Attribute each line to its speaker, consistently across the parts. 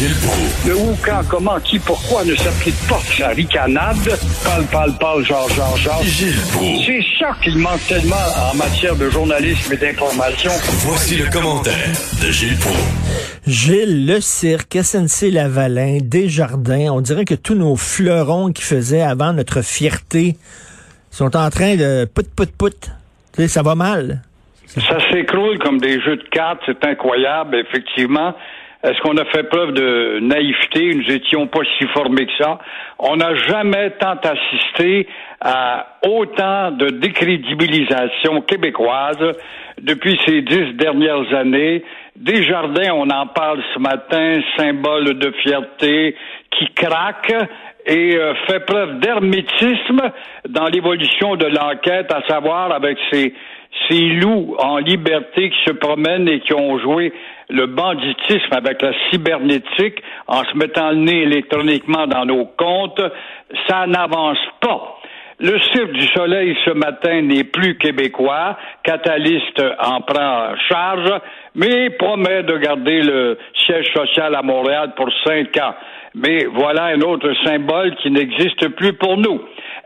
Speaker 1: Gilles Proulx.
Speaker 2: Le où, quand, comment, qui, pourquoi ne s'applique pas sa ricanade? Parle, parle, parle, genre, genre, genre.
Speaker 1: Gilles Proulx.
Speaker 2: C'est ça qu'il manque tellement en matière de journalisme et d'information.
Speaker 1: Voici le commentaire de Gilles Proulx.
Speaker 3: Gilles, le cirque, SNC Lavalin, Desjardins, on dirait que tous nos fleurons qui faisaient avant notre fierté sont en train de put, put, put. Tu sais, ça va mal.
Speaker 2: Ça s'écroule comme des jeux de cartes, c'est incroyable, effectivement. Est-ce qu'on a fait preuve de naïveté? Nous étions pas si formés que ça? On n'a jamais tant assisté à autant de décrédibilisation québécoise depuis ces dix dernières années. Desjardins, on en parle ce matin, symbole de fierté qui craque et euh, fait preuve d'hermétisme dans l'évolution de l'enquête, à savoir avec ces, ces loups en liberté qui se promènent et qui ont joué le banditisme avec la cybernétique en se mettant le nez électroniquement dans nos comptes, ça n'avance pas. Le Cirque du Soleil ce matin n'est plus québécois. Catalyste en prend charge, mais promet de garder le siège social à Montréal pour cinq ans. Mais voilà un autre symbole qui n'existe plus pour nous.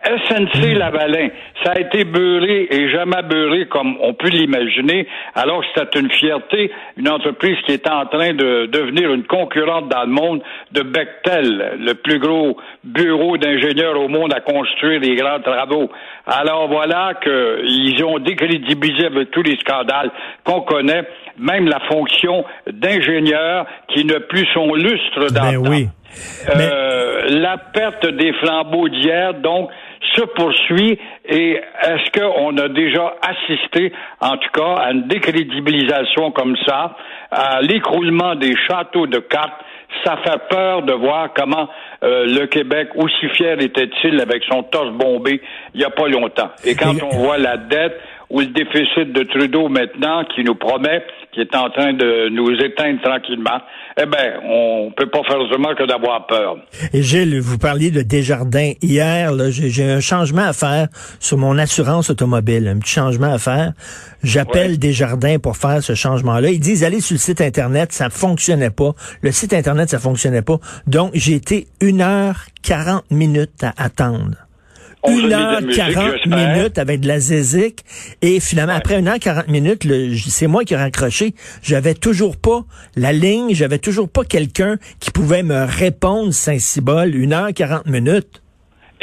Speaker 2: SNC Lavalin, ça a été beurré et jamais beurré comme on peut l'imaginer, alors que c'était une fierté, une entreprise qui est en train de devenir une concurrente dans le monde de Bechtel, le plus gros bureau d'ingénieurs au monde à construire des grands travaux. Alors voilà qu'ils ont décrédibilisé avec tous les scandales qu'on connaît, même la fonction d'ingénieur qui n'a plus son lustre dans
Speaker 3: Ben oui.
Speaker 2: euh, La perte des flambeaux d'hier, donc, se poursuit et est-ce qu'on a déjà assisté, en tout cas, à une décrédibilisation comme ça, à l'écroulement des châteaux de cartes? Ça fait peur de voir comment euh, le Québec, aussi fier était-il avec son torse bombé il n'y a pas longtemps. Et quand on voit la dette ou le déficit de Trudeau maintenant qui nous promet, qui est en train de nous éteindre tranquillement, eh ben, on peut pas faire autrement que d'avoir peur.
Speaker 3: Et Gilles, vous parliez de Desjardins. Hier, j'ai un changement à faire sur mon assurance automobile, un petit changement à faire. J'appelle
Speaker 2: Ouais.
Speaker 3: Desjardins pour faire ce changement-là. Ils disent, allez sur le site Internet, ça fonctionnait pas. Le site Internet, ça fonctionnait pas. Donc, j'ai été une heure 40 minutes à attendre.
Speaker 2: On se
Speaker 3: Une
Speaker 2: met de
Speaker 3: heure
Speaker 2: la musique,
Speaker 3: 40
Speaker 2: j'espère.
Speaker 3: minutes avec de la zézique. Et finalement, après une heure 40 minutes, le- c'est moi qui ai raccroché. J'avais toujours pas la ligne, j'avais toujours pas quelqu'un qui pouvait me répondre Saint-Cybole. Une heure 40 minutes.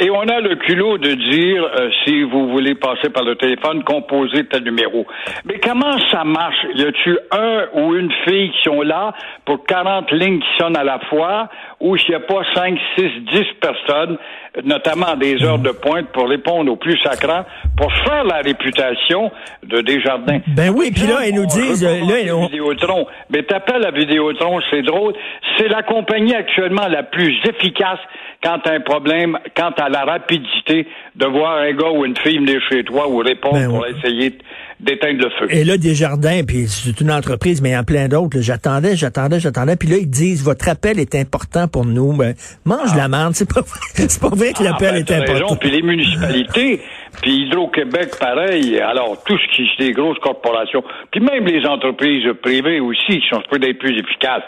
Speaker 2: Et on a le culot de dire, euh, si vous voulez passer par le téléphone, composez tel numéro. Mais comment ça marche? Y a-tu un ou une fille qui sont là pour 40 lignes qui sonnent à la fois, ou s'il n'y a pas 5, 6, 10 personnes, notamment des heures de pointe, pour répondre aux plus sacrants, pour faire la réputation de Desjardins?
Speaker 3: Ben oui, puis là, ils nous disent, euh, là, on-
Speaker 2: Vidéotron. Mais t'appelles à Vidéotron, c'est drôle. C'est la compagnie actuellement la plus efficace quant à un problème, quant à la rapidité de voir un gars ou une fille venir chez toi ou répondre
Speaker 3: Ben
Speaker 2: pour essayer d'éteindre le feu.
Speaker 3: Et là, Desjardins, puis c'est une entreprise, mais il y en a plein d'autres. J'attendais, j'attendais, j'attendais. Puis là, ils disent, votre appel est important pour nous. Ben, mange la merde. C'est pas, vrai- pas vrai que
Speaker 2: Ah,
Speaker 3: l'appel
Speaker 2: ben,
Speaker 3: est important.
Speaker 2: raison. Puis les municipalités, puis Hydro-Québec, pareil. Alors, tout ce qui est des grosses corporations, puis même les entreprises privées aussi, qui sont d'être plus efficaces.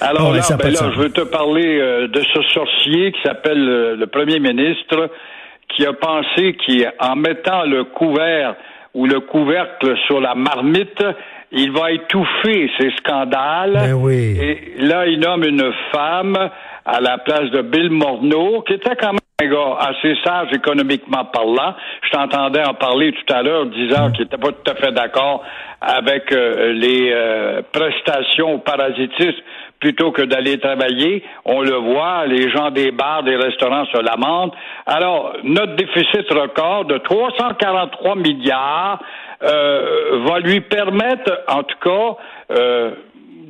Speaker 2: Alors
Speaker 3: ouais,
Speaker 2: là, ben là, je veux te parler euh, de ce sorcier qui s'appelle euh, le premier ministre, qui a pensé qu'en mettant le couvert ou le couvercle sur la marmite, il va étouffer ces scandales.
Speaker 3: Ben oui.
Speaker 2: Et là, il nomme une femme à la place de Bill Morneau, qui était quand même un gars assez sage économiquement parlant. Je t'entendais en parler tout à l'heure, disant qu'il n'était pas tout à fait d'accord avec euh, les euh, prestations au parasitisme plutôt que d'aller travailler. On le voit, les gens des bars, des restaurants se lamentent. Alors, notre déficit record de 343 milliards euh, va lui permettre, en tout cas, euh,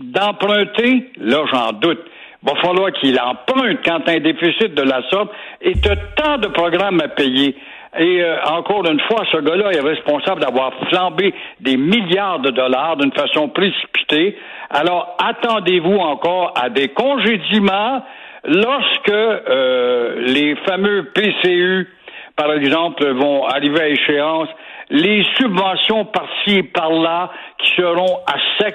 Speaker 2: d'emprunter, là j'en doute, va falloir qu'il emprunte quand un déficit de la sorte et de tant de programmes à payer. Et euh, encore une fois, ce gars-là est responsable d'avoir flambé des milliards de dollars d'une façon précipitée. Alors, attendez-vous encore à des congédiements lorsque euh, les fameux PCU, par exemple, vont arriver à échéance, les subventions par-ci et par-là qui seront à sec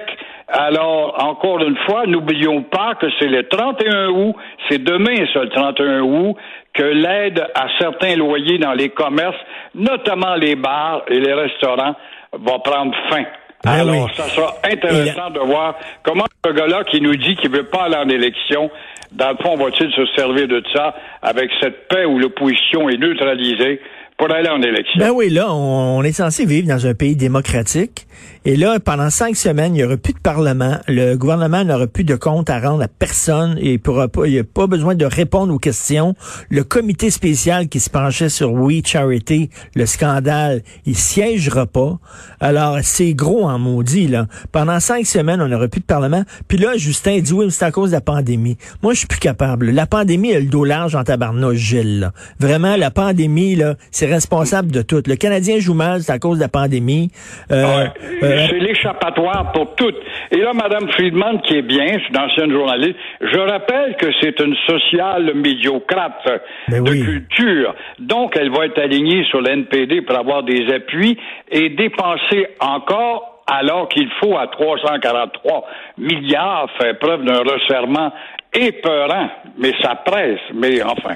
Speaker 2: Alors, encore une fois, n'oublions pas que c'est le 31 août, c'est demain, ça, le 31 août, que l'aide à certains loyers dans les commerces, notamment les bars et les restaurants, va prendre fin.
Speaker 3: Ah
Speaker 2: Alors,
Speaker 3: oui.
Speaker 2: ça sera intéressant de voir comment ce gars-là qui nous dit qu'il veut pas aller en élection, dans le fond, va-t-il se servir de ça avec cette paix où l'opposition est neutralisée pour aller en élection?
Speaker 3: Ben oui, là, on est censé vivre dans un pays démocratique. Et là, pendant cinq semaines, il n'y aura plus de Parlement. Le gouvernement n'aura plus de compte à rendre à personne et il pourra pas, il n'y a pas besoin de répondre aux questions. Le comité spécial qui se penchait sur We Charity, le scandale, il siégera pas. Alors, c'est gros en maudit, là. Pendant cinq semaines, on n'aura plus de Parlement. Puis là, Justin dit, oui, mais c'est à cause de la pandémie. Moi, je suis plus capable. La pandémie a le dos large en tabarnouche, Gilles, là. Vraiment, la pandémie, là, c'est responsable de tout. Le Canadien joue mal, c'est à cause de la pandémie. Euh,
Speaker 2: Ouais.
Speaker 3: euh,
Speaker 2: c'est l'échappatoire pour toutes. Et là, Mme Friedman, qui est bien, c'est une ancienne journaliste, je rappelle que c'est une sociale médiocrate
Speaker 3: Ben
Speaker 2: de
Speaker 3: oui.
Speaker 2: culture. Donc, elle va être alignée sur l'NPD pour avoir des appuis et dépenser encore alors qu'il faut à 343 milliards faire preuve d'un resserrement épeurant. Mais ça presse, mais enfin.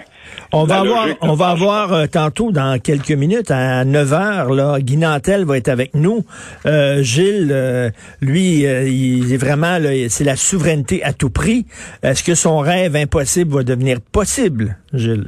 Speaker 3: On va avoir, on va avoir euh, tantôt, dans quelques minutes, à 9 heures, là, Guy Nantel va être avec nous. Euh, Gilles, euh, lui, euh, il est vraiment, là, c'est la souveraineté à tout prix. Est-ce que son rêve impossible va devenir possible, Gilles?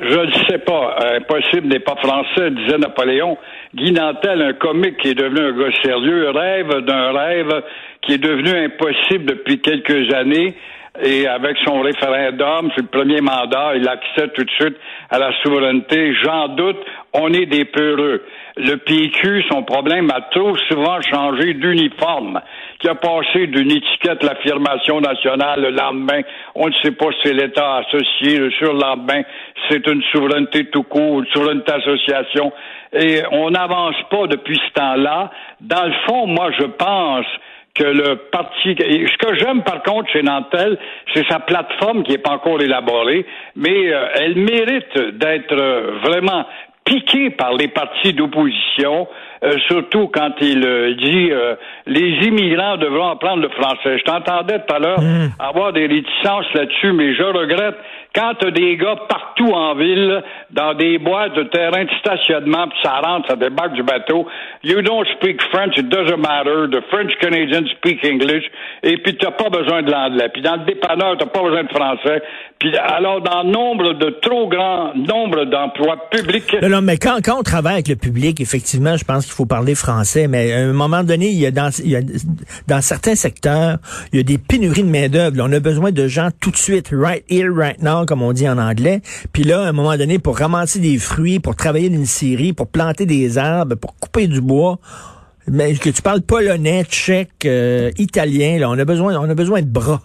Speaker 2: Je ne sais pas. Impossible n'est pas français, disait Napoléon. Guy Nantel, un comique qui est devenu un gars sérieux, rêve d'un rêve qui est devenu impossible depuis quelques années. Et avec son référendum, c'est le premier mandat, il accède tout de suite à la souveraineté. J'en doute, on est des peureux. Le PQ, son problème a trop souvent changé d'uniforme, qui a passé d'une étiquette l'affirmation nationale le lendemain. On ne sait pas si c'est l'État associé, le surlendemain, c'est une souveraineté tout court, une souveraineté association. Et on n'avance pas depuis ce temps-là. Dans le fond, moi, je pense que le parti. Ce que j'aime par contre chez Nantel, c'est sa plateforme qui n'est pas encore élaborée, mais euh, elle mérite d'être euh, vraiment piquée par les partis d'opposition, euh, surtout quand il euh, dit euh, les immigrants devront apprendre le français. Je t'entendais tout à l'heure avoir des réticences là-dessus, mais je regrette quand t'as des gars partout en ville, dans des boîtes de terrain de stationnement, puis ça rentre, ça débarque du bateau. You don't speak French, it doesn't matter. The French Canadians speak English. Et puis t'as pas besoin de l'anglais. Puis dans le dépanneur, t'as pas besoin de français. Puis alors dans nombre de trop grand nombre d'emplois publics.
Speaker 3: Non, non, mais quand, quand on travaille avec le public, effectivement, je pense qu'il faut parler français, mais à un moment donné, il y a dans, certains secteurs, il y a des pénuries de main-d'œuvre. On a besoin de gens tout de suite, right here, right now, comme on dit en anglais. Puis là, à un moment donné, pour ramasser des fruits, pour travailler une scierie, pour planter des arbres, pour couper du bois, mais que tu parles polonais, tchèque, euh, italien, là, on a besoin, on a besoin de bras.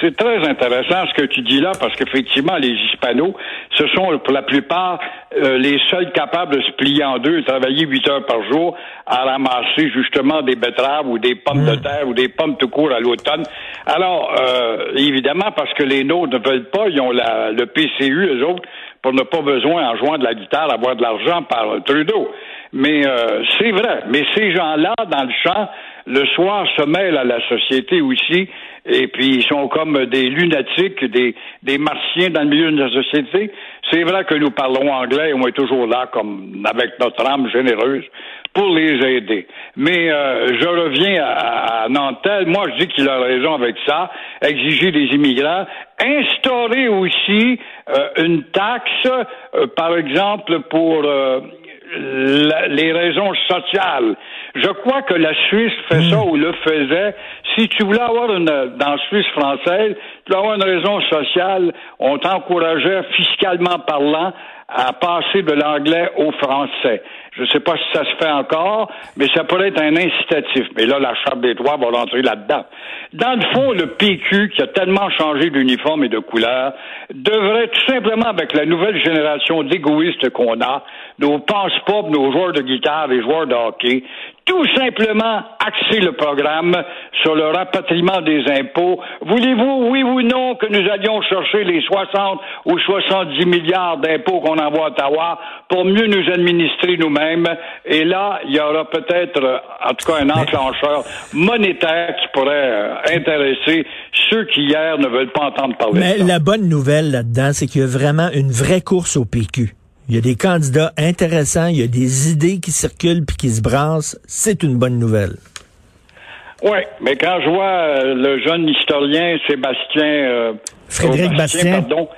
Speaker 2: C'est très intéressant ce que tu dis là, parce qu'effectivement, les Hispanos, ce sont pour la plupart euh, les seuls capables de se plier en deux, travailler huit heures par jour à ramasser justement des betteraves ou des pommes de terre ou des pommes tout court à l'automne. Alors, euh, évidemment, parce que les nôtres ne veulent pas, ils ont la, le PCU, eux autres, pour ne pas besoin, en jouant de la guitare, avoir de l'argent par Trudeau. Mais euh, c'est vrai. Mais ces gens-là, dans le champ, le soir, se mêlent à la société aussi, et puis ils sont comme des lunatiques, des, des martiens dans le milieu de la société. C'est vrai que nous parlons anglais on est toujours là, comme avec notre âme généreuse, pour les aider. Mais euh, je reviens à, à Nantel. Moi, je dis qu'il a raison avec ça. Exiger des immigrants. Instaurer aussi euh, une taxe, euh, par exemple, pour... la- les raisons sociales. Je crois que la Suisse fait ça ou le faisait. Si tu voulais avoir une, dans la Suisse française, tu voulais avoir une raison sociale, on t'encourageait fiscalement parlant à passer de l'anglais au français. Je ne sais pas si ça se fait encore, mais ça pourrait être un incitatif. Mais là, la Charte des droits va rentrer là-dedans. Dans le fond, le PQ, qui a tellement changé d'uniforme et de couleur, devrait tout simplement, avec la nouvelle génération d'égoïstes qu'on a, nos passe-pop, nos joueurs de guitare, les joueurs de hockey, tout simplement axer le programme sur le rapatriement des impôts. Voulez-vous, oui ou non, que nous allions chercher les 60 ou 70 milliards d'impôts qu'on envoie à Ottawa pour mieux nous administrer nous-mêmes? Et là, il y aura peut-être, en tout cas, un enclencheur monétaire qui pourrait euh, intéresser ceux qui hier ne veulent pas entendre parler
Speaker 3: Mais
Speaker 2: de ça.
Speaker 3: la bonne nouvelle là-dedans, c'est qu'il y a vraiment une vraie course au PQ. Il y a des candidats intéressants, il y a des idées qui circulent puis qui se brassent. C'est une bonne nouvelle.
Speaker 2: Oui, mais quand je vois euh, le jeune historien Sébastien euh,
Speaker 3: Frédéric
Speaker 2: oh,
Speaker 3: Bastien.
Speaker 2: pardon,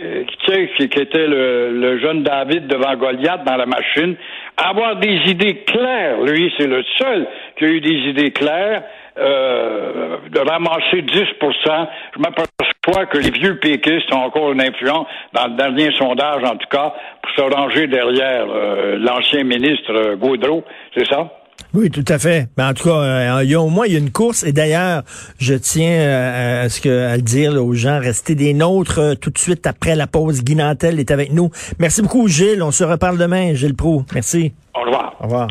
Speaker 2: euh, qui était le, le jeune David devant Goliath dans la machine, avoir des idées claires, lui, c'est le seul qui a eu des idées claires, euh, de ramasser 10 Je m'aperçois que les vieux péquistes ont encore une influence, dans le dernier sondage en tout cas, pour se ranger derrière euh, l'ancien ministre euh, Gaudreau, c'est ça?
Speaker 3: Oui, tout à fait. Mais en tout cas, euh, il y a, au moins il y a une course. Et d'ailleurs, je tiens euh, à, ce que, à le dire là, aux gens, restez des nôtres euh, tout de suite après la pause. Guy Nantel est avec nous. Merci beaucoup, Gilles. On se reparle demain, Gilles Pro. Merci.
Speaker 2: Au revoir.
Speaker 3: Au revoir.